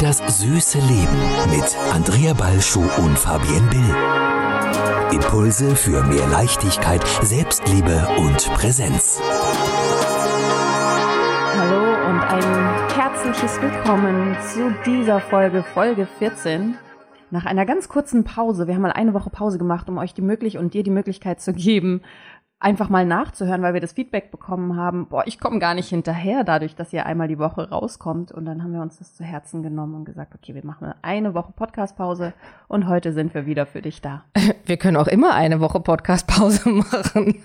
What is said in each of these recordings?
Das süße Leben mit Andrea Balschuh und Fabienne Bill. Impulse für mehr Leichtigkeit, Selbstliebe und Präsenz. Hallo und ein herzliches Willkommen zu dieser Folge, Folge 14. Nach einer ganz kurzen Pause, wir haben mal eine Woche Pause gemacht, um euch die Möglichkeit und dir die Möglichkeit zu geben, einfach mal nachzuhören, weil wir das Feedback bekommen haben, boah, ich komme gar nicht hinterher, dadurch, dass ihr einmal die Woche rauskommt. Und dann haben wir uns das zu Herzen genommen und gesagt, okay, wir machen eine Woche Podcastpause und heute sind wir wieder für dich da. Wir können auch immer eine Woche Podcastpause machen.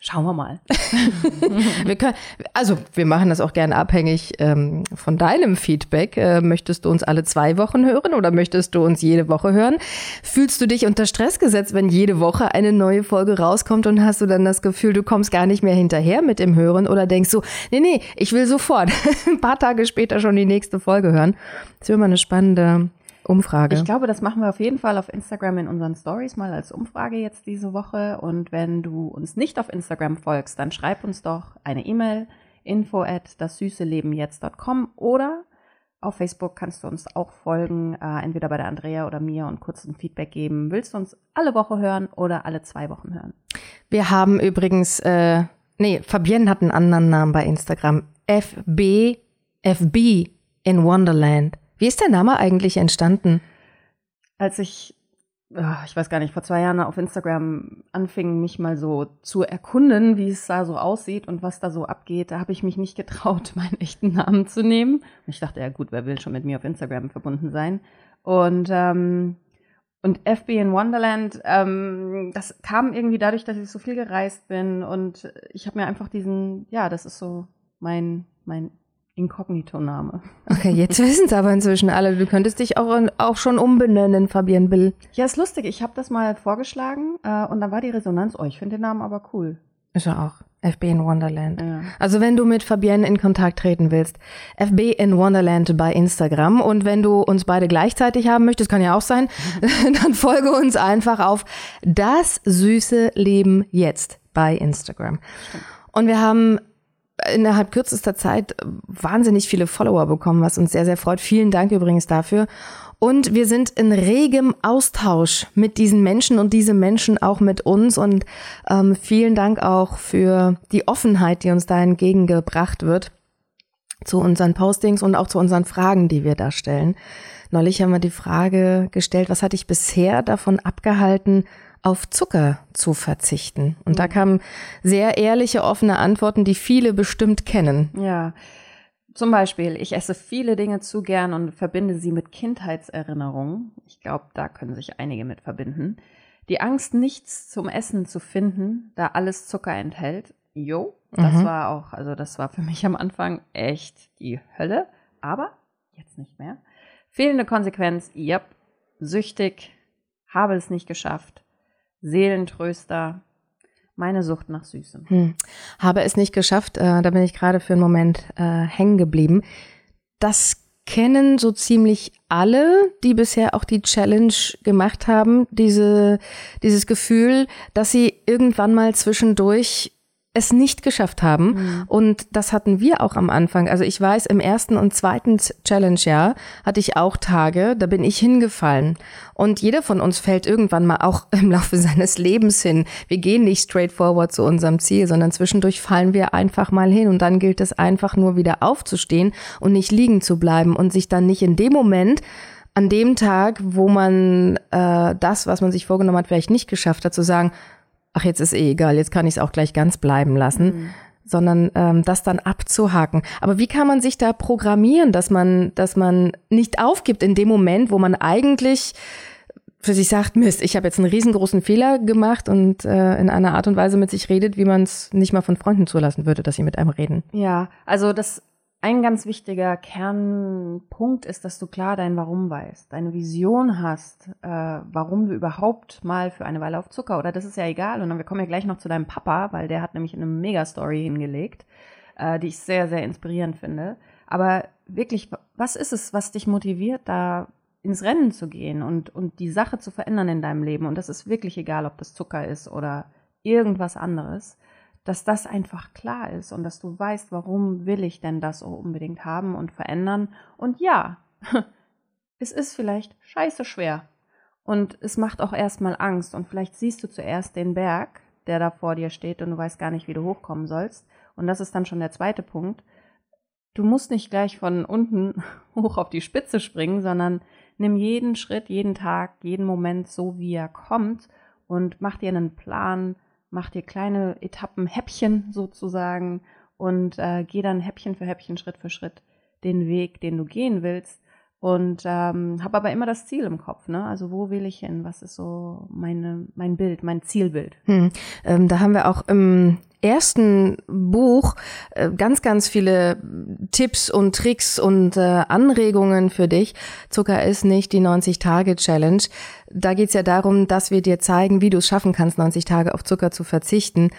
Schauen wir mal. wir können, also wir machen das auch gerne abhängig ähm, von deinem Feedback. Äh, möchtest du uns alle zwei Wochen hören oder möchtest du uns jede Woche hören? Fühlst du dich unter Stress gesetzt, wenn jede Woche eine neue Folge rauskommt und hast du dann das Gefühl, du kommst gar nicht mehr hinterher mit dem Hören oder denkst du, nee, nee, ich will sofort ein paar Tage später schon die nächste Folge hören? Das ist immer eine spannende Umfrage. Ich glaube, das machen wir auf jeden Fall auf Instagram in unseren Stories mal als Umfrage jetzt diese Woche. Und wenn du uns nicht auf Instagram folgst, dann schreib uns doch eine E-Mail info at das süße Leben jetzt.com oder auf Facebook kannst du uns auch folgen, äh, entweder bei der Andrea oder mir und kurz ein Feedback geben. Willst du uns alle Woche hören oder alle zwei Wochen hören? Wir haben übrigens, äh, nee, Fabienne hat einen anderen Namen bei Instagram. FB, FB in Wonderland. Wie ist der Name eigentlich entstanden? Als ich, ah, ich weiß gar nicht, vor zwei Jahren auf Instagram anfing, mich mal so zu erkunden, wie es da so aussieht und was da so abgeht, da habe ich mich nicht getraut, meinen echten Namen zu nehmen. Ich dachte, ja gut, wer will schon mit mir auf Instagram verbunden sein? Und ähm, und FB in Wonderland, ähm, das kam irgendwie dadurch, dass ich so viel gereist bin und ich habe mir einfach diesen, ja, das ist so mein mein Inkognito-Name. Okay, jetzt wissen es aber inzwischen alle. Du könntest dich auch, auch schon umbenennen, Fabian Bill. Ja, ist lustig. Ich habe das mal vorgeschlagen äh, und dann war die Resonanz, oh, ich finde den Namen aber cool. Ist ja auch. FB in Wonderland. Ja. Also wenn du mit Fabienne in Kontakt treten willst, FB in Wonderland bei Instagram. Und wenn du uns beide gleichzeitig haben möchtest, kann ja auch sein, dann folge uns einfach auf das süße Leben jetzt bei Instagram. Stimmt. Und wir haben innerhalb kürzester Zeit wahnsinnig viele Follower bekommen, was uns sehr, sehr freut. Vielen Dank übrigens dafür. Und wir sind in regem Austausch mit diesen Menschen und diese Menschen auch mit uns. Und ähm, vielen Dank auch für die Offenheit, die uns da entgegengebracht wird zu unseren Postings und auch zu unseren Fragen, die wir da stellen. Neulich haben wir die Frage gestellt, was hat dich bisher davon abgehalten, auf Zucker zu verzichten. Und da mhm. kamen sehr ehrliche, offene Antworten, die viele bestimmt kennen. Ja. Zum Beispiel, ich esse viele Dinge zu gern und verbinde sie mit Kindheitserinnerungen. Ich glaube, da können sich einige mit verbinden. Die Angst, nichts zum Essen zu finden, da alles Zucker enthält. Jo, das mhm. war auch, also das war für mich am Anfang echt die Hölle. Aber jetzt nicht mehr. Fehlende Konsequenz, yep. Süchtig, habe es nicht geschafft. Seelentröster, meine Sucht nach Süßem. Hm. Habe es nicht geschafft, äh, da bin ich gerade für einen Moment äh, hängen geblieben. Das kennen so ziemlich alle, die bisher auch die Challenge gemacht haben, diese, dieses Gefühl, dass sie irgendwann mal zwischendurch es nicht geschafft haben. Mhm. Und das hatten wir auch am Anfang. Also ich weiß, im ersten und zweiten Challenge-Jahr hatte ich auch Tage, da bin ich hingefallen. Und jeder von uns fällt irgendwann mal auch im Laufe seines Lebens hin. Wir gehen nicht straight forward zu unserem Ziel, sondern zwischendurch fallen wir einfach mal hin. Und dann gilt es einfach nur wieder aufzustehen und nicht liegen zu bleiben und sich dann nicht in dem Moment an dem Tag, wo man äh, das, was man sich vorgenommen hat, vielleicht nicht geschafft hat, zu sagen, ach, jetzt ist eh egal, jetzt kann ich es auch gleich ganz bleiben lassen. Mhm. sondern ähm, das dann abzuhaken. Aber wie kann man sich da programmieren, dass man, dass man nicht aufgibt in dem Moment, wo man eigentlich für sich sagt, Mist, ich habe jetzt einen riesengroßen Fehler gemacht und äh, in einer Art und Weise mit sich redet, wie man es nicht mal von Freunden zulassen würde, dass sie mit einem reden. Ja, also das ein ganz wichtiger Kernpunkt ist, dass du klar dein Warum weißt, deine Vision hast, äh, warum du überhaupt mal für eine Weile auf Zucker oder das ist ja egal. Und dann wir kommen ja gleich noch zu deinem Papa, weil der hat nämlich eine Mega-Story hingelegt, äh, die ich sehr, sehr inspirierend finde. Aber wirklich, was ist es, was dich motiviert, da ins Rennen zu gehen und, und die Sache zu verändern in deinem Leben? Und das ist wirklich egal, ob das Zucker ist oder irgendwas anderes dass das einfach klar ist und dass du weißt, warum will ich denn das so unbedingt haben und verändern. Und ja, es ist vielleicht scheiße schwer. Und es macht auch erstmal Angst. Und vielleicht siehst du zuerst den Berg, der da vor dir steht und du weißt gar nicht, wie du hochkommen sollst. Und das ist dann schon der zweite Punkt. Du musst nicht gleich von unten hoch auf die Spitze springen, sondern nimm jeden Schritt, jeden Tag, jeden Moment so, wie er kommt und mach dir einen Plan, mach dir kleine Etappen, Häppchen sozusagen und äh, geh dann Häppchen für Häppchen, Schritt für Schritt den Weg, den du gehen willst. Und ähm, habe aber immer das Ziel im Kopf, ne? Also wo will ich hin? Was ist so meine, mein Bild, mein Zielbild? Hm. Ähm, da haben wir auch im ersten Buch äh, ganz, ganz viele Tipps und Tricks und äh, Anregungen für dich. Zucker ist nicht die 90-Tage-Challenge. Da geht's ja darum, dass wir dir zeigen, wie du es schaffen kannst, 90 Tage auf Zucker zu verzichten.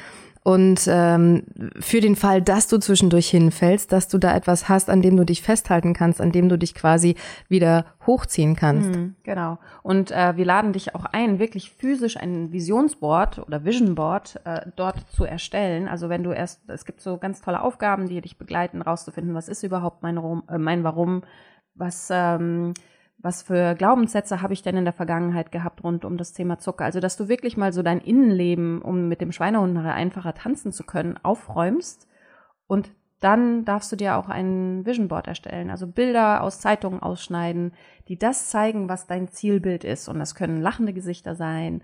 Und ähm, für den Fall, dass du zwischendurch hinfällst, dass du da etwas hast, an dem du dich festhalten kannst, an dem du dich quasi wieder hochziehen kannst. Mhm, genau. Und äh, wir laden dich auch ein, wirklich physisch ein Visionsboard oder Visionboard äh, dort zu erstellen. Also wenn du erst, es gibt so ganz tolle Aufgaben, die dich begleiten, rauszufinden, was ist überhaupt mein, äh, mein Warum, was ähm, was für Glaubenssätze habe ich denn in der Vergangenheit gehabt rund um das Thema Zucker? Also, dass du wirklich mal so dein Innenleben, um mit dem Schweinehund nachher einfacher tanzen zu können, aufräumst und dann darfst du dir auch ein Vision Board erstellen, also Bilder aus Zeitungen ausschneiden, die das zeigen, was dein Zielbild ist. Und das können lachende Gesichter sein,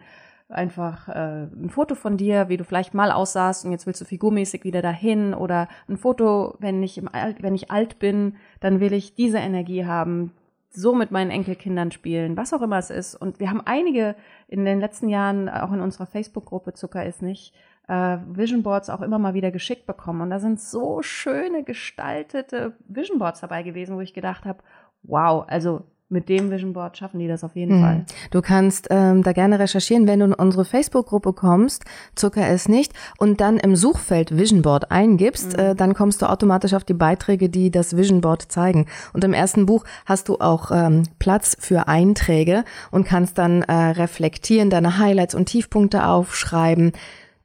einfach äh, ein Foto von dir, wie du vielleicht mal aussahst und jetzt willst du figurmäßig wieder dahin oder ein Foto, wenn ich im Alt, wenn ich alt bin, dann will ich diese Energie haben, so mit meinen Enkelkindern spielen, was auch immer es ist. Und wir haben einige in den letzten Jahren, auch in unserer Facebook-Gruppe Zucker ist nicht, äh, Vision Boards auch immer mal wieder geschickt bekommen. Und da sind so schöne gestaltete Vision Boards dabei gewesen, wo ich gedacht habe, wow, also mit dem Vision Board schaffen die das auf jeden mhm. Fall. Du kannst ähm, da gerne recherchieren, wenn du in unsere Facebook-Gruppe kommst, Zucker ist nicht, und dann im Suchfeld Vision Board eingibst, mhm. äh, dann kommst du automatisch auf die Beiträge, die das Vision Board zeigen. Und im ersten Buch hast du auch ähm, Platz für Einträge und kannst dann äh, reflektieren, deine Highlights und Tiefpunkte aufschreiben.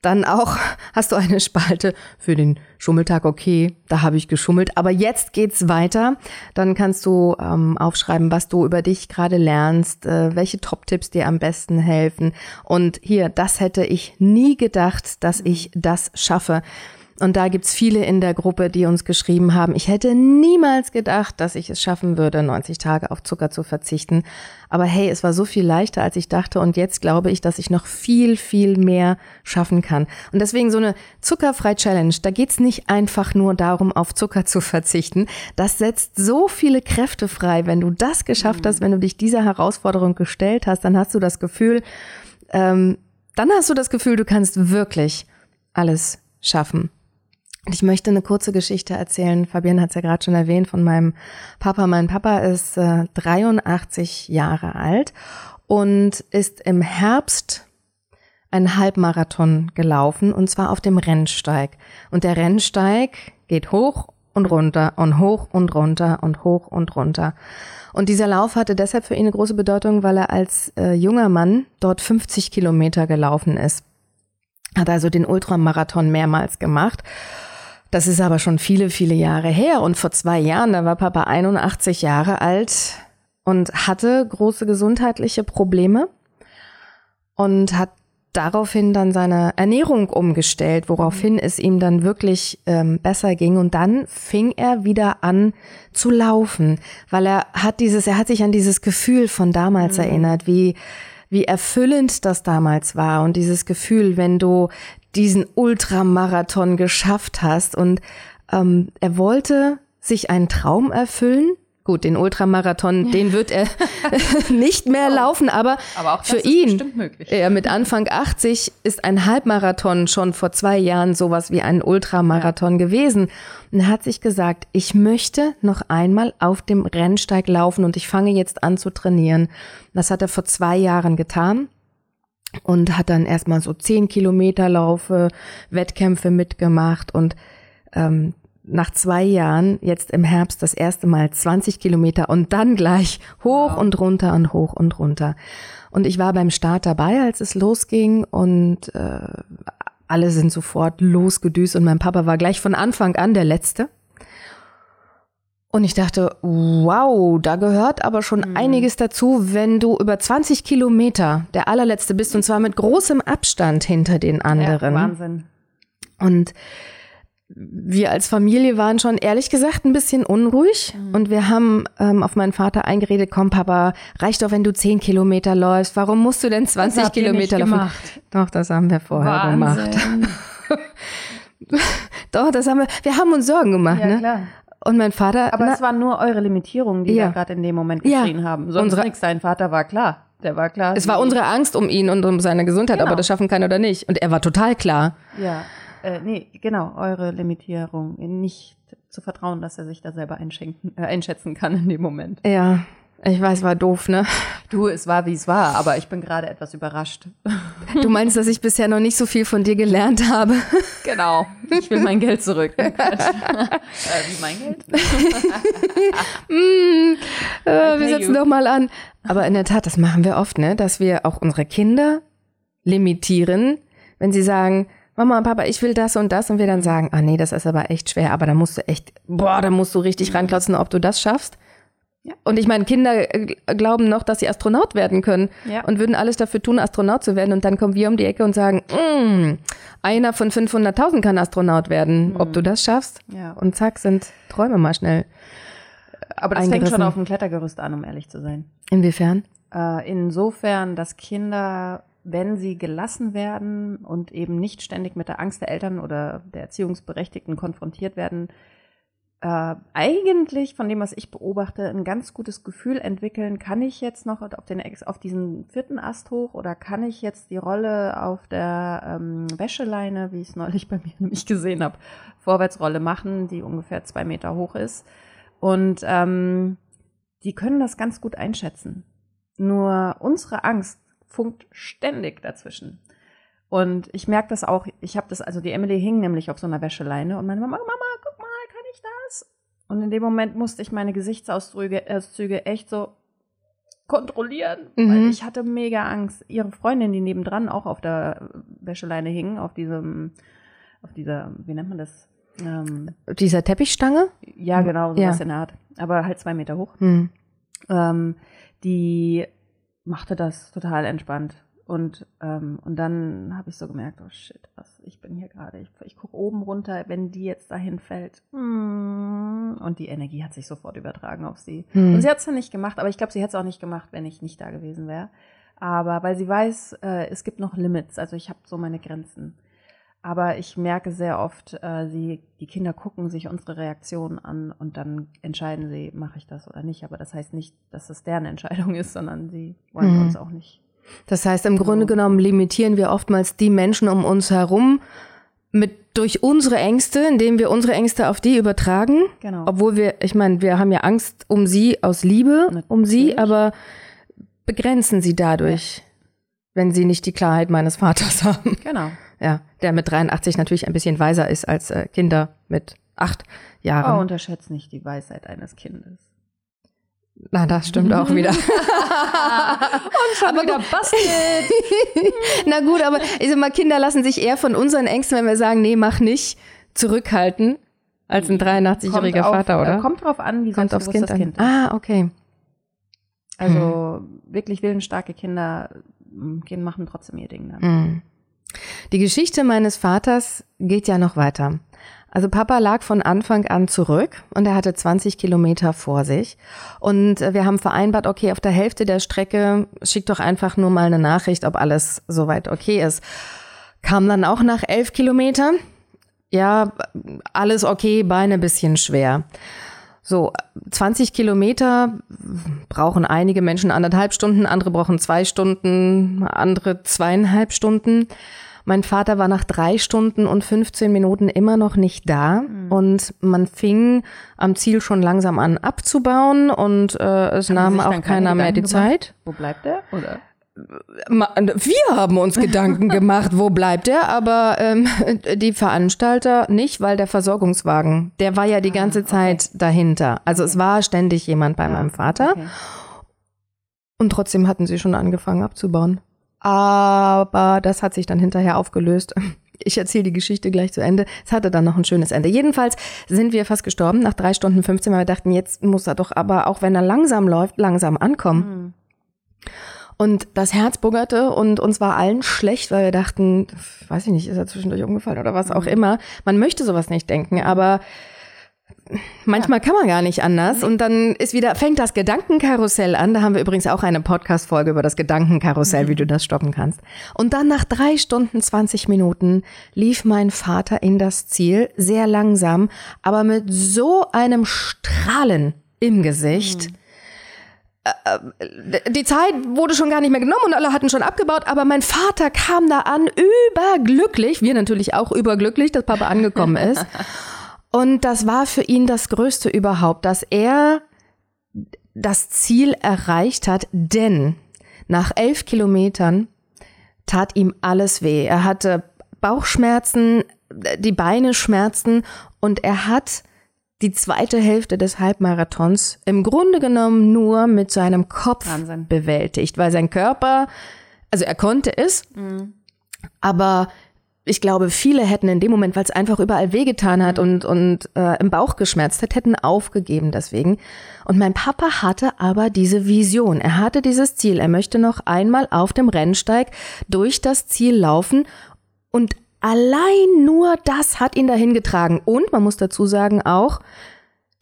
Dann auch hast du eine Spalte für den Schummeltag. Okay, da habe ich geschummelt. Aber jetzt geht's weiter. Dann kannst du ähm, aufschreiben, was du über dich gerade lernst, äh, welche Top-Tipps dir am besten helfen. Und hier, das hätte ich nie gedacht, dass ich das schaffe. Und da gibt's viele in der Gruppe, die uns geschrieben haben, ich hätte niemals gedacht, dass ich es schaffen würde, 90 Tage auf Zucker zu verzichten. Aber hey, es war so viel leichter, als ich dachte. Und jetzt glaube ich, dass ich noch viel, viel mehr schaffen kann. Und deswegen so eine zuckerfrei Challenge, da geht's nicht einfach nur darum, auf Zucker zu verzichten. Das setzt so viele Kräfte frei. Wenn du das geschafft hast, wenn du dich dieser Herausforderung gestellt hast, dann hast du das Gefühl, ähm, dann hast du das Gefühl, du kannst wirklich alles schaffen. Ich möchte eine kurze Geschichte erzählen. Fabian hat es ja gerade schon erwähnt von meinem Papa. Mein Papa ist äh, 83 Jahre alt und ist im Herbst einen Halbmarathon gelaufen und zwar auf dem Rennsteig. Und der Rennsteig geht hoch und runter und hoch und runter und hoch und runter. Und dieser Lauf hatte deshalb für ihn eine große Bedeutung, weil er als äh, junger Mann dort 50 Kilometer gelaufen ist. Hat also den Ultramarathon mehrmals gemacht das ist aber schon viele, viele Jahre her. Und vor zwei Jahren, da war Papa 81 Jahre alt und hatte große gesundheitliche Probleme und hat daraufhin dann seine Ernährung umgestellt, woraufhin es ihm dann wirklich ähm, besser ging. Und dann fing er wieder an zu laufen, weil er hat dieses, er hat sich an dieses Gefühl von damals mhm. erinnert, wie wie erfüllend das damals war und dieses Gefühl, wenn du diesen Ultramarathon geschafft hast. Und ähm, er wollte sich einen Traum erfüllen. Gut, den Ultramarathon, den wird er nicht mehr oh. laufen, aber, aber für ihn, er mit Anfang 80 ist ein Halbmarathon schon vor zwei Jahren sowas wie ein Ultramarathon ja. gewesen. Und er hat sich gesagt, ich möchte noch einmal auf dem Rennsteig laufen und ich fange jetzt an zu trainieren. Das hat er vor zwei Jahren getan und hat dann erstmal so zehn Kilometer Laufe, Wettkämpfe mitgemacht und ähm, nach zwei Jahren, jetzt im Herbst, das erste Mal 20 Kilometer und dann gleich hoch wow. und runter und hoch und runter. Und ich war beim Start dabei, als es losging und äh, alle sind sofort losgedüst und mein Papa war gleich von Anfang an der Letzte. Und ich dachte, wow, da gehört aber schon mhm. einiges dazu, wenn du über 20 Kilometer der allerletzte bist und zwar mit großem Abstand hinter den anderen. Ja, Wahnsinn. Und wir als Familie waren schon ehrlich gesagt ein bisschen unruhig mhm. und wir haben ähm, auf meinen Vater eingeredet, komm Papa, reicht doch, wenn du 10 Kilometer läufst. Warum musst du denn 20 Kilometer laufen? Doch, das haben wir vorher Wahnsinn. gemacht. doch, das haben wir. Wir haben uns Sorgen gemacht, ja, ne? Klar. Und mein Vater. Aber na, es waren nur eure Limitierungen, die ja. da gerade in dem Moment geschrien ja. haben. Sonst unsere, nichts. Dein Vater war klar. Der war klar. Es war unsere Angst um ihn und um seine Gesundheit, genau. ob er das schaffen kann oder nicht. Und er war total klar. Ja. Äh, nee, genau, eure Limitierung. Nicht zu vertrauen, dass er sich da selber äh, einschätzen kann in dem Moment. Ja. Ich weiß, war doof, ne? Du, es war, wie es war, aber ich bin gerade etwas überrascht. Du meinst, dass ich bisher noch nicht so viel von dir gelernt habe? Genau. Ich will mein Geld zurück. äh, wie mein Geld? mm, äh, wir setzen doch mal an. Aber in der Tat, das machen wir oft, ne? Dass wir auch unsere Kinder limitieren, wenn sie sagen, Mama und Papa, ich will das und das und wir dann sagen, ah nee, das ist aber echt schwer, aber da musst du echt, boah, da musst du richtig ranklotzen, ob du das schaffst. Ja. Und ich meine, Kinder äh, glauben noch, dass sie Astronaut werden können ja. und würden alles dafür tun, Astronaut zu werden. Und dann kommen wir um die Ecke und sagen, mm, einer von 500.000 kann Astronaut werden. Mhm. Ob du das schaffst? Ja. Und zack, sind Träume mal schnell. Aber das fängt schon auf dem Klettergerüst an, um ehrlich zu sein. Inwiefern? Äh, insofern, dass Kinder, wenn sie gelassen werden und eben nicht ständig mit der Angst der Eltern oder der Erziehungsberechtigten konfrontiert werden, äh, eigentlich von dem, was ich beobachte, ein ganz gutes Gefühl entwickeln. Kann ich jetzt noch auf, den, auf diesen vierten Ast hoch oder kann ich jetzt die Rolle auf der ähm, Wäscheleine, wie ich es neulich bei mir nämlich gesehen habe, Vorwärtsrolle machen, die ungefähr zwei Meter hoch ist. Und ähm, die können das ganz gut einschätzen. Nur unsere Angst funkt ständig dazwischen. Und ich merke das auch, ich habe das, also die Emily hing nämlich auf so einer Wäscheleine und meine Mama, Mama, guck mal, ich das? Und in dem Moment musste ich meine Gesichtszüge echt so kontrollieren, mhm. weil ich hatte mega Angst. Ihre Freundin, die nebendran auch auf der Wäscheleine hing, auf diesem, auf dieser, wie nennt man das? Ähm, Dieser Teppichstange? Ja, genau, sowas ja. in der Art. Aber halt zwei Meter hoch. Mhm. Ähm, die machte das total entspannt. Und, ähm, und dann habe ich so gemerkt, oh shit, was, ich bin hier gerade, ich, ich gucke oben runter, wenn die jetzt dahin fällt. Mm, und die Energie hat sich sofort übertragen auf sie. Hm. Und sie hat es dann nicht gemacht, aber ich glaube, sie hätte es auch nicht gemacht, wenn ich nicht da gewesen wäre. Aber weil sie weiß, äh, es gibt noch Limits, also ich habe so meine Grenzen. Aber ich merke sehr oft, äh, sie, die Kinder gucken sich unsere Reaktionen an und dann entscheiden sie, mache ich das oder nicht. Aber das heißt nicht, dass es deren Entscheidung ist, sondern sie wollen mhm. uns auch nicht das heißt, im Grunde genommen limitieren wir oftmals die Menschen um uns herum mit durch unsere Ängste, indem wir unsere Ängste auf die übertragen. Genau. Obwohl wir, ich meine, wir haben ja Angst um sie aus Liebe, Natürlich. um sie, aber begrenzen sie dadurch, ja. wenn sie nicht die Klarheit meines Vaters haben. Genau. Ja, der mit 83 natürlich ein bisschen weiser ist als äh, Kinder mit acht Jahren. Oh, unterschätzt nicht die Weisheit eines Kindes. Na, das stimmt auch wieder. und schon aber wieder bastelt. Na gut, aber ich sag mal, Kinder lassen sich eher von unseren Ängsten, wenn wir sagen, nee, mach nicht, zurückhalten, als ein 83-jähriger Vater, oder? Kommt drauf an, wie kommt aufs kind das Kind ist. Ah, okay. Also hm. wirklich willensstarke Kinder mm, gehen, machen trotzdem ihr Ding dann. Hm. Die Geschichte meines Vaters geht ja noch weiter. Also Papa lag von Anfang an zurück und er hatte 20 Kilometer vor sich. Und wir haben vereinbart, okay, auf der Hälfte der Strecke schick doch einfach nur mal eine Nachricht, ob alles soweit okay ist. Kam dann auch nach elf Kilometer. Ja, alles okay, Beine bisschen schwer. So, 20 Kilometer brauchen einige Menschen anderthalb Stunden, andere brauchen zwei Stunden, andere zweieinhalb Stunden. Mein Vater war nach drei Stunden und 15 Minuten immer noch nicht da mhm. und man fing am Ziel schon langsam an abzubauen und äh, es Haben nahm auch keiner mehr die gemacht? Zeit. Wo bleibt er? Oder? Wir haben uns Gedanken gemacht, wo bleibt er, aber ähm, die Veranstalter nicht, weil der Versorgungswagen, der war ja die ah, ganze Zeit okay. dahinter. Also okay. es war ständig jemand bei ja, meinem Vater. Okay. Und trotzdem hatten sie schon angefangen abzubauen. Aber das hat sich dann hinterher aufgelöst. ich erzähle die Geschichte gleich zu Ende. Es hatte dann noch ein schönes Ende. Jedenfalls sind wir fast gestorben nach drei Stunden 15, weil wir dachten, jetzt muss er doch aber, auch wenn er langsam läuft, langsam ankommen. Mhm. Und das Herz buggerte und uns war allen schlecht, weil wir dachten, weiß ich nicht, ist er zwischendurch umgefallen oder was auch mhm. immer. Man möchte sowas nicht denken, aber manchmal ja. kann man gar nicht anders. Und dann ist wieder, fängt das Gedankenkarussell an. Da haben wir übrigens auch eine Podcast-Folge über das Gedankenkarussell, mhm. wie du das stoppen kannst. Und dann nach drei Stunden, 20 Minuten lief mein Vater in das Ziel, sehr langsam, aber mit so einem Strahlen im Gesicht. Mhm äh, äh, die Zeit wurde schon gar nicht mehr genommen und alle hatten schon abgebaut, aber mein Vater kam da an, überglücklich, wir natürlich auch überglücklich, dass Papa angekommen ist. Und das war für ihn das Größte überhaupt, dass er das Ziel erreicht hat, denn nach elf Kilometern tat ihm alles weh. Er hatte Bauchschmerzen, die Beine schmerzten und er hat die zweite Hälfte des Halbmarathons im Grunde genommen nur mit seinem Kopf Wahnsinn. bewältigt, weil sein Körper, also er konnte es, mhm. aber ich glaube, viele hätten in dem Moment, weil es einfach überall wehgetan hat und, und äh, im Bauch geschmerzt hat, hätten aufgegeben deswegen. Und mein Papa hatte aber diese Vision. Er hatte dieses Ziel. Er möchte noch einmal auf dem Rennsteig durch das Ziel laufen und Allein nur das hat ihn dahin getragen. Und man muss dazu sagen, auch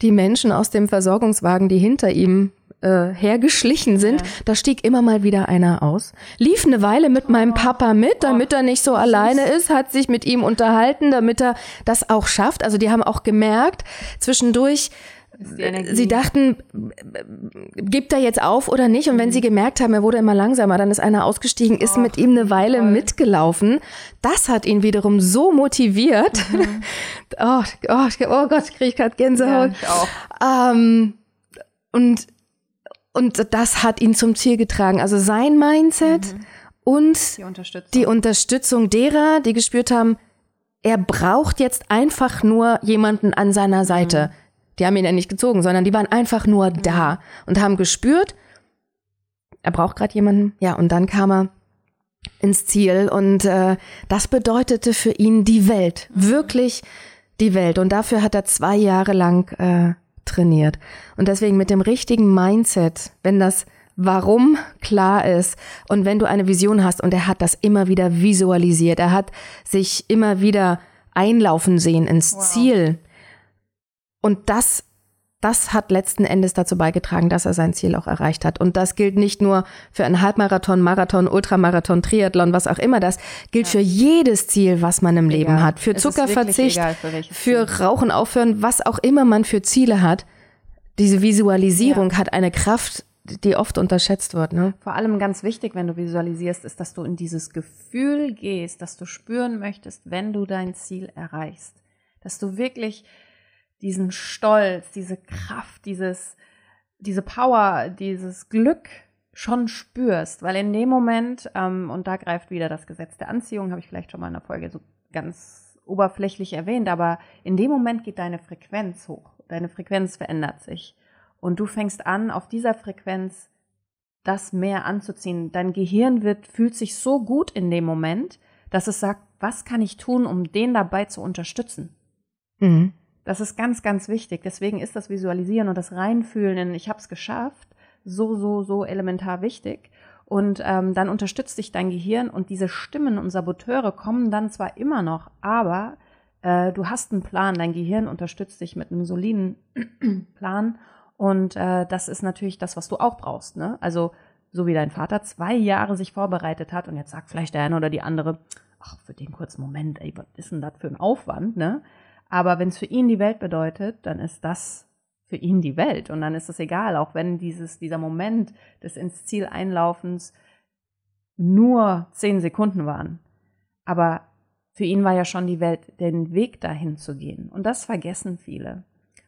die Menschen aus dem Versorgungswagen, die hinter ihm äh, hergeschlichen sind, ja. da stieg immer mal wieder einer aus. Lief eine Weile mit meinem Papa mit, damit er nicht so alleine ist, hat sich mit ihm unterhalten, damit er das auch schafft. Also die haben auch gemerkt, zwischendurch, Sie dachten, gibt er jetzt auf oder nicht? Und wenn sie gemerkt haben, er wurde immer langsamer, dann ist einer ausgestiegen, ist oh, mit ihm eine Weile toll. mitgelaufen. Das hat ihn wiederum so motiviert. Mhm. oh, oh, oh, Gott, kriege ich gerade Gänsehaut. Ja, ich auch. Ähm, und, und das hat ihn zum Ziel getragen. Also sein Mindset mhm. und die Unterstützung. die Unterstützung derer, die gespürt haben, er braucht jetzt einfach nur jemanden an seiner Seite. Mhm die haben ihn ja nicht gezogen, sondern die waren einfach nur mhm. da und haben gespürt, er braucht gerade jemanden. Ja, und dann kam er ins Ziel und äh, das bedeutete für ihn die Welt, mhm. wirklich die Welt. Und dafür hat er zwei Jahre lang äh, trainiert. Und deswegen mit dem richtigen Mindset, wenn das Warum klar ist und wenn du eine Vision hast und er hat das immer wieder visualisiert, er hat sich immer wieder einlaufen sehen ins wow. Ziel, und das, das hat letzten Endes dazu beigetragen, dass er sein Ziel auch erreicht hat. Und das gilt nicht nur für einen Halbmarathon, Marathon, Ultramarathon, Triathlon, was auch immer. Das gilt ja. für jedes Ziel, was man im egal. Leben hat. Für Zuckerverzicht, für, für Rauchen aufhören, was auch immer man für Ziele hat. Diese Visualisierung ja. hat eine Kraft, die oft unterschätzt wird. Ne? Vor allem ganz wichtig, wenn du visualisierst, ist, dass du in dieses Gefühl gehst, dass du spüren möchtest, wenn du dein Ziel erreichst. Dass du wirklich diesen Stolz, diese Kraft, dieses, diese Power, dieses Glück schon spürst, weil in dem Moment, ähm, und da greift wieder das Gesetz der Anziehung, habe ich vielleicht schon mal in der Folge so ganz oberflächlich erwähnt, aber in dem Moment geht deine Frequenz hoch, deine Frequenz verändert sich und du fängst an, auf dieser Frequenz das mehr anzuziehen. Dein Gehirn wird, fühlt sich so gut in dem Moment, dass es sagt, was kann ich tun, um den dabei zu unterstützen? Mhm. Das ist ganz, ganz wichtig. Deswegen ist das Visualisieren und das Reinfühlen in Ich habe es geschafft so, so, so elementar wichtig. Und ähm, dann unterstützt dich dein Gehirn und diese Stimmen und Saboteure kommen dann zwar immer noch, aber äh, du hast einen Plan. Dein Gehirn unterstützt dich mit einem soliden Plan. Und äh, das ist natürlich das, was du auch brauchst. Ne? Also so wie dein Vater zwei Jahre sich vorbereitet hat und jetzt sagt vielleicht der eine oder die andere, ach, für den kurzen Moment, ey, was ist denn das für ein Aufwand, ne? Aber wenn es für ihn die Welt bedeutet, dann ist das für ihn die Welt. Und dann ist es egal, auch wenn dieses, dieser Moment des ins Ziel Einlaufens nur zehn Sekunden waren. Aber für ihn war ja schon die Welt, den Weg dahin zu gehen. Und das vergessen viele.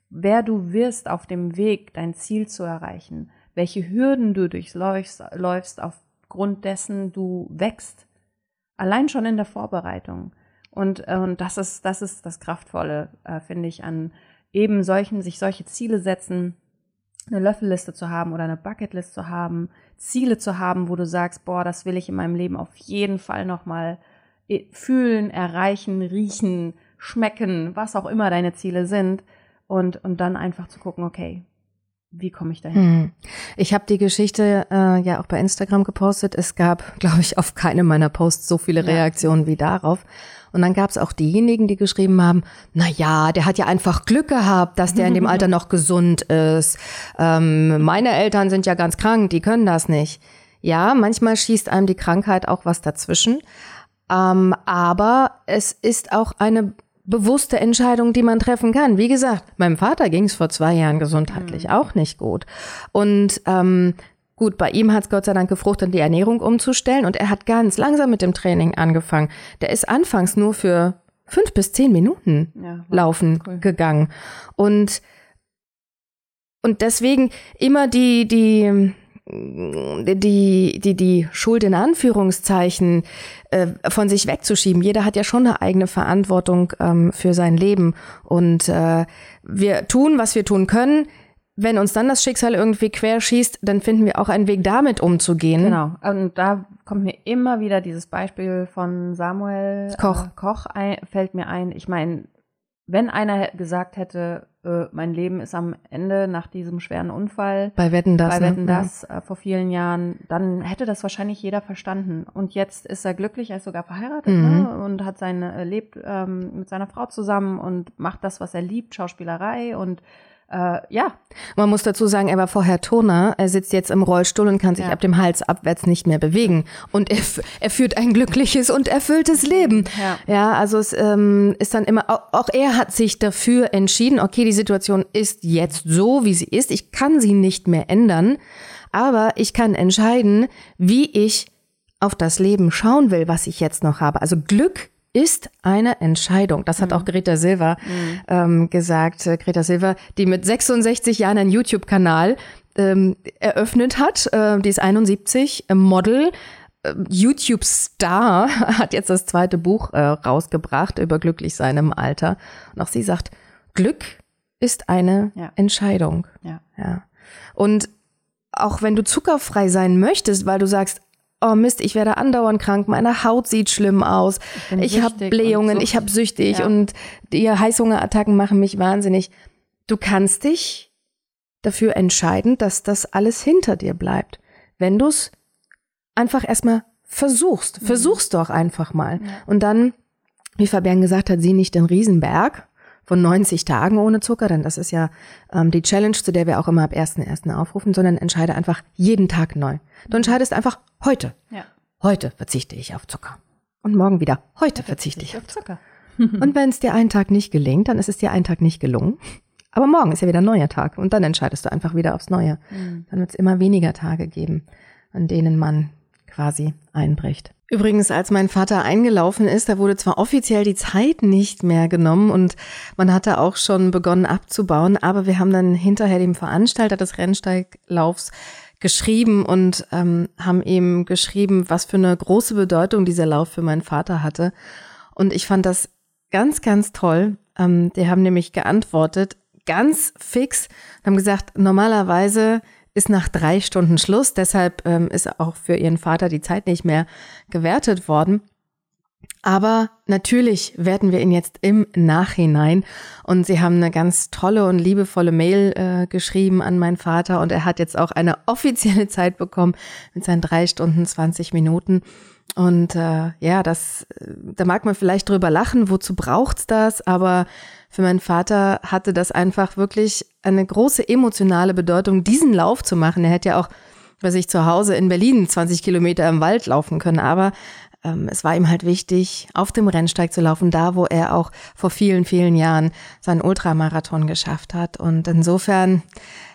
Wer du wirst auf dem Weg, dein Ziel zu erreichen, welche Hürden du durchläufst läufst aufgrund dessen du wächst. Allein schon in der Vorbereitung. Und, äh, und das ist, das ist das Kraftvolle, äh, finde ich, an eben solchen, sich solche Ziele setzen, eine Löffelliste zu haben oder eine Bucketlist zu haben, Ziele zu haben, wo du sagst, boah, das will ich in meinem Leben auf jeden Fall nochmal fühlen, erreichen, riechen, schmecken, was auch immer deine Ziele sind. Und, und dann einfach zu gucken, okay, wie komme ich dahin? Hm. Ich habe die Geschichte äh, ja auch bei Instagram gepostet. Es gab, glaube ich, auf keinem meiner Posts so viele Reaktionen ja. wie darauf. Und dann gab es auch diejenigen, die geschrieben haben, na ja, der hat ja einfach Glück gehabt, dass der in dem Alter noch gesund ist. Ähm, meine Eltern sind ja ganz krank, die können das nicht. Ja, manchmal schießt einem die Krankheit auch was dazwischen. Ähm, aber es ist auch eine bewusste Entscheidung, die man treffen kann. Wie gesagt, meinem Vater ging es vor zwei Jahren gesundheitlich mhm. auch nicht gut. Und ähm, gut, bei ihm hat es Gott sei Dank gefruchtet, die Ernährung umzustellen. Und er hat ganz langsam mit dem Training angefangen. Der ist anfangs nur für fünf bis zehn Minuten ja, laufen cool. gegangen. Und und deswegen immer die, die, die, die, die Schuld in Anführungszeichen äh, von sich wegzuschieben. Jeder hat ja schon eine eigene Verantwortung ähm, für sein Leben. Und äh, wir tun, was wir tun können. Wenn uns dann das Schicksal irgendwie querschießt, dann finden wir auch einen Weg, damit umzugehen. Genau. Und da kommt mir immer wieder dieses Beispiel von Samuel Koch, äh, Koch ein, fällt mir ein. Ich meine, wenn einer gesagt hätte, äh, mein Leben ist am Ende nach diesem schweren Unfall. Bei Wetten das. Bei ne? Wetten ne? das äh, vor vielen Jahren, dann hätte das wahrscheinlich jeder verstanden. Und jetzt ist er glücklich, er ist sogar verheiratet mhm. ne? und hat seine, äh, lebt ähm, mit seiner Frau zusammen und macht das, was er liebt, Schauspielerei und äh, ja. Man muss dazu sagen, er war vorher Turner. Er sitzt jetzt im Rollstuhl und kann sich ja. ab dem Hals abwärts nicht mehr bewegen. Und er, er führt ein glückliches und erfülltes Leben. Ja, ja also es ähm, ist dann immer, auch, auch er hat sich dafür entschieden, okay, die Situation ist jetzt so, wie sie ist. Ich kann sie nicht mehr ändern. Aber ich kann entscheiden, wie ich auf das Leben schauen will, was ich jetzt noch habe. Also Glück ist eine Entscheidung. Das hat mhm. auch Greta Silva mhm. ähm, gesagt. Äh, Greta Silva, die mit 66 Jahren einen YouTube-Kanal ähm, eröffnet hat. Äh, die ist 71, äh, Model. Äh, YouTube-Star hat jetzt das zweite Buch äh, rausgebracht über glücklich sein im Alter. Und auch sie sagt, Glück ist eine ja. Entscheidung. Ja. ja. Und auch wenn du zuckerfrei sein möchtest, weil du sagst, oh Mist, ich werde andauernd krank, meine Haut sieht schlimm aus, ich, ich habe Blähungen, ich habe süchtig ja. und die Heißhungerattacken machen mich wahnsinnig. Du kannst dich dafür entscheiden, dass das alles hinter dir bleibt. Wenn du es einfach erstmal versuchst, mhm. versuch's doch einfach mal. Ja. Und dann, wie Fabian gesagt hat, sieh nicht den Riesenberg, von 90 Tagen ohne Zucker, denn das ist ja ähm, die Challenge, zu der wir auch immer ab 1.1. aufrufen, sondern entscheide einfach jeden Tag neu. Du entscheidest einfach heute. Ja. Heute verzichte ich auf Zucker. Und morgen wieder. Heute verzichte ich auf Zucker. und wenn es dir einen Tag nicht gelingt, dann ist es dir einen Tag nicht gelungen. Aber morgen ist ja wieder ein neuer Tag und dann entscheidest du einfach wieder aufs Neue. Mhm. Dann wird es immer weniger Tage geben, an denen man quasi einbricht. Übrigens, als mein Vater eingelaufen ist, da wurde zwar offiziell die Zeit nicht mehr genommen und man hatte auch schon begonnen abzubauen, aber wir haben dann hinterher dem Veranstalter des Rennsteiglaufs geschrieben und ähm, haben ihm geschrieben, was für eine große Bedeutung dieser Lauf für meinen Vater hatte. Und ich fand das ganz, ganz toll. Ähm, die haben nämlich geantwortet, ganz fix, haben gesagt, normalerweise ist nach drei Stunden Schluss. Deshalb ähm, ist auch für ihren Vater die Zeit nicht mehr gewertet worden. Aber natürlich werden wir ihn jetzt im Nachhinein und sie haben eine ganz tolle und liebevolle Mail äh, geschrieben an meinen Vater und er hat jetzt auch eine offizielle Zeit bekommen mit seinen drei Stunden 20 Minuten. Und äh, ja, das, äh, da mag man vielleicht drüber lachen, wozu braucht's das? Aber für meinen Vater hatte das einfach wirklich eine große emotionale Bedeutung, diesen Lauf zu machen. Er hätte ja auch bei sich zu Hause in Berlin 20 Kilometer im Wald laufen können, aber ähm, es war ihm halt wichtig, auf dem Rennsteig zu laufen, da wo er auch vor vielen, vielen Jahren seinen Ultramarathon geschafft hat. Und insofern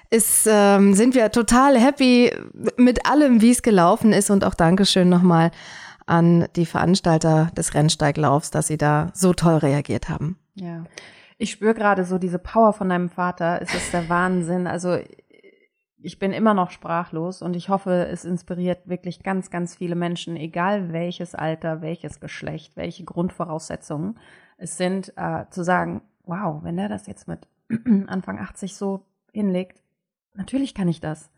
ist, ähm, sind wir total happy mit allem, wie es gelaufen ist. Und auch Dankeschön nochmal an die Veranstalter des Rennsteiglaufs, dass sie da so toll reagiert haben. Ja. Ich spüre gerade so diese Power von deinem Vater. Es ist der Wahnsinn. Also ich bin immer noch sprachlos und ich hoffe, es inspiriert wirklich ganz, ganz viele Menschen, egal welches Alter, welches Geschlecht, welche Grundvoraussetzungen es sind, äh, zu sagen, wow, wenn der das jetzt mit Anfang 80 so hinlegt, natürlich kann ich das.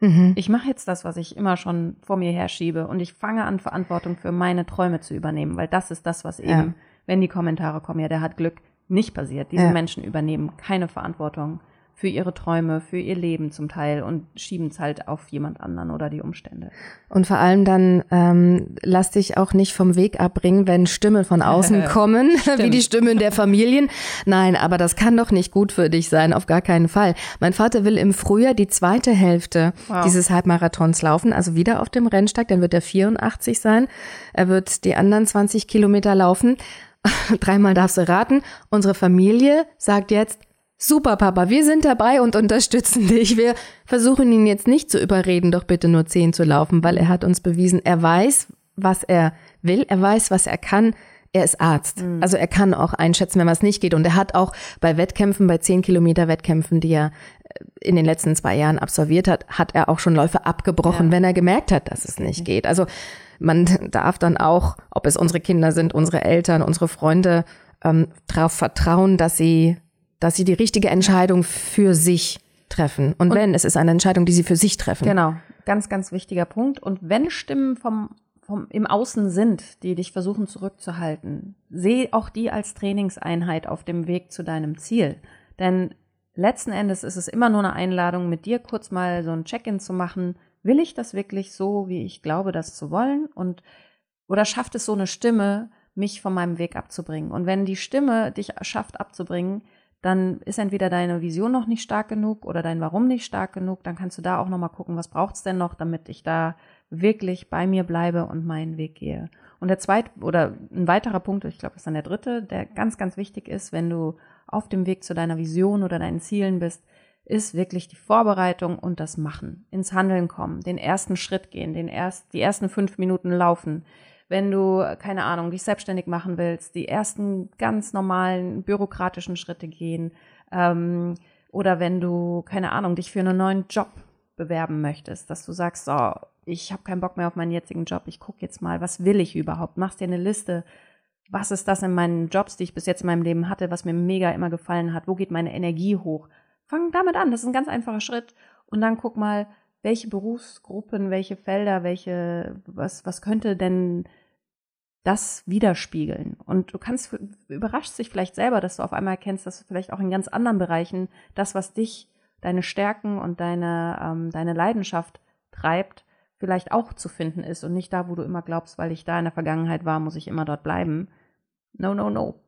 Mhm. Ich mache jetzt das, was ich immer schon vor mir herschiebe und ich fange an, Verantwortung für meine Träume zu übernehmen, weil das ist das, was eben, ja. wenn die Kommentare kommen, ja, der hat Glück, nicht passiert. Diese ja. Menschen übernehmen keine Verantwortung für ihre Träume, für ihr Leben zum Teil und schieben es halt auf jemand anderen oder die Umstände. Und vor allem dann ähm, lass dich auch nicht vom Weg abbringen, wenn Stimmen von außen kommen, wie die Stimmen der Familien. Nein, aber das kann doch nicht gut für dich sein, auf gar keinen Fall. Mein Vater will im Frühjahr die zweite Hälfte wow. dieses Halbmarathons laufen, also wieder auf dem Rennsteig, dann wird er 84 sein. Er wird die anderen 20 Kilometer laufen. Dreimal darfst du raten. Unsere Familie sagt jetzt, Super, Papa, wir sind dabei und unterstützen dich. Wir versuchen ihn jetzt nicht zu überreden, doch bitte nur zehn zu laufen, weil er hat uns bewiesen, er weiß, was er will, er weiß, was er kann. Er ist Arzt. Mhm. Also er kann auch einschätzen, wenn was nicht geht. Und er hat auch bei Wettkämpfen, bei zehn Kilometer Wettkämpfen, die er äh, in den letzten zwei Jahren absolviert hat, hat er auch schon Läufe abgebrochen, ja. wenn er gemerkt hat, dass es nicht geht. Also man darf dann auch, ob es unsere Kinder sind, unsere Eltern, unsere Freunde, ähm, darauf vertrauen, dass sie dass sie die richtige Entscheidung für sich treffen. Und, und wenn, es ist eine Entscheidung, die sie für sich treffen. Genau, ganz, ganz wichtiger Punkt. Und wenn Stimmen vom, vom im Außen sind, die dich versuchen zurückzuhalten, seh auch die als Trainingseinheit auf dem Weg zu deinem Ziel. Denn letzten Endes ist es immer nur eine Einladung, mit dir kurz mal so ein Check-in zu machen. Will ich das wirklich so, wie ich glaube, das zu wollen? Und oder schafft es so eine Stimme, mich von meinem Weg abzubringen? Und wenn die Stimme dich schafft abzubringen, dann ist entweder deine Vision noch nicht stark genug oder dein Warum nicht stark genug. Dann kannst du da auch nochmal gucken, was braucht's denn noch, damit ich da wirklich bei mir bleibe und meinen Weg gehe. Und der zweite oder ein weiterer Punkt, ich glaube, das ist dann der dritte, der ganz, ganz wichtig ist, wenn du auf dem Weg zu deiner Vision oder deinen Zielen bist, ist wirklich die Vorbereitung und das Machen, ins Handeln kommen, den ersten Schritt gehen, den erst, die ersten fünf Minuten laufen, wenn du, keine Ahnung, dich selbstständig machen willst, die ersten ganz normalen bürokratischen Schritte gehen. Ähm, oder wenn du, keine Ahnung, dich für einen neuen Job bewerben möchtest, dass du sagst, so, ich habe keinen Bock mehr auf meinen jetzigen Job, ich gucke jetzt mal, was will ich überhaupt? Machst dir eine Liste, was ist das in meinen Jobs, die ich bis jetzt in meinem Leben hatte, was mir mega immer gefallen hat, wo geht meine Energie hoch? Fang damit an, das ist ein ganz einfacher Schritt. Und dann guck mal, welche Berufsgruppen, welche Felder, welche, was, was könnte denn das widerspiegeln. Und du kannst, überrascht sich vielleicht selber, dass du auf einmal erkennst, dass du vielleicht auch in ganz anderen Bereichen das, was dich, deine Stärken und deine, ähm, deine Leidenschaft treibt, vielleicht auch zu finden ist und nicht da, wo du immer glaubst, weil ich da in der Vergangenheit war, muss ich immer dort bleiben. No, no, no.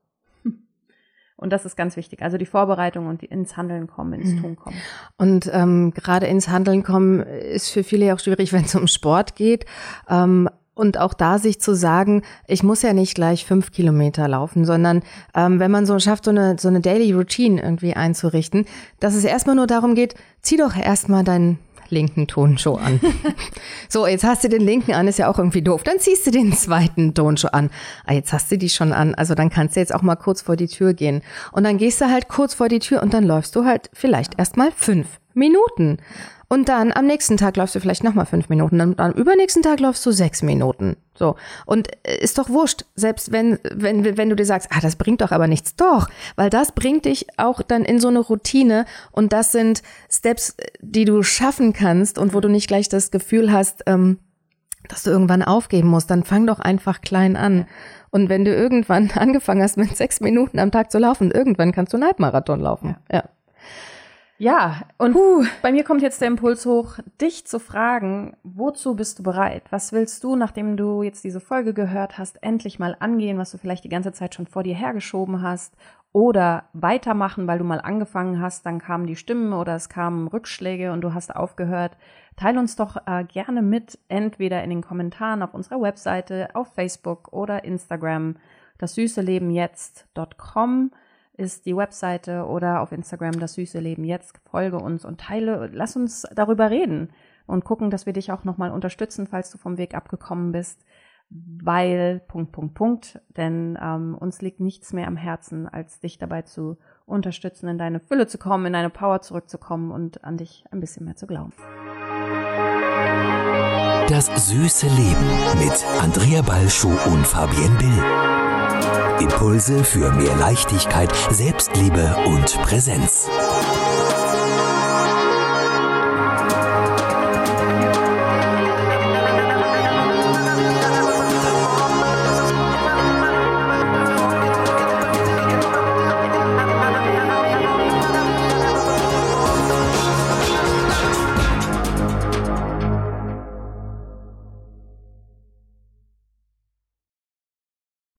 Und das ist ganz wichtig. Also die Vorbereitung und die ins Handeln kommen, ins mhm. Tun kommen. Und ähm, gerade ins Handeln kommen ist für viele auch schwierig, wenn es um Sport geht. Ähm, und auch da sich zu sagen, ich muss ja nicht gleich fünf Kilometer laufen, sondern ähm, wenn man so schafft, so eine, so eine Daily Routine irgendwie einzurichten, dass es erstmal nur darum geht, zieh doch erstmal deinen linken Tonschuh an. so, jetzt hast du den linken an, ist ja auch irgendwie doof. Dann ziehst du den zweiten Tonschuh an. Ah, jetzt hast du die schon an. Also dann kannst du jetzt auch mal kurz vor die Tür gehen. Und dann gehst du halt kurz vor die Tür und dann läufst du halt vielleicht erstmal fünf Minuten. Und dann am nächsten Tag läufst du vielleicht nochmal fünf Minuten. Dann am übernächsten Tag läufst du sechs Minuten. So. Und äh, ist doch wurscht, selbst wenn, wenn, wenn du dir sagst, ah, das bringt doch aber nichts. Doch, weil das bringt dich auch dann in so eine Routine. Und das sind Steps, die du schaffen kannst und wo du nicht gleich das Gefühl hast, ähm, dass du irgendwann aufgeben musst. Dann fang doch einfach klein an. Und wenn du irgendwann angefangen hast, mit sechs Minuten am Tag zu laufen, irgendwann kannst du einen Halbmarathon laufen. ja. ja. Ja, und Puh. bei mir kommt jetzt der Impuls hoch, dich zu fragen, wozu bist du bereit? Was willst du, nachdem du jetzt diese Folge gehört hast, endlich mal angehen, was du vielleicht die ganze Zeit schon vor dir hergeschoben hast? Oder weitermachen, weil du mal angefangen hast, dann kamen die Stimmen oder es kamen Rückschläge und du hast aufgehört. Teil uns doch äh, gerne mit, entweder in den Kommentaren auf unserer Webseite, auf Facebook oder Instagram, das süße Leben jetzt.com ist die Webseite oder auf Instagram das süße Leben jetzt. Folge uns und teile, lass uns darüber reden und gucken, dass wir dich auch nochmal unterstützen, falls du vom Weg abgekommen bist. Weil, Punkt, Punkt, Punkt, denn ähm, uns liegt nichts mehr am Herzen, als dich dabei zu unterstützen, in deine Fülle zu kommen, in deine Power zurückzukommen und an dich ein bisschen mehr zu glauben. Das süße Leben mit Andrea Balschuh und Fabienne Bill. Impulse für mehr Leichtigkeit, Selbstliebe und Präsenz.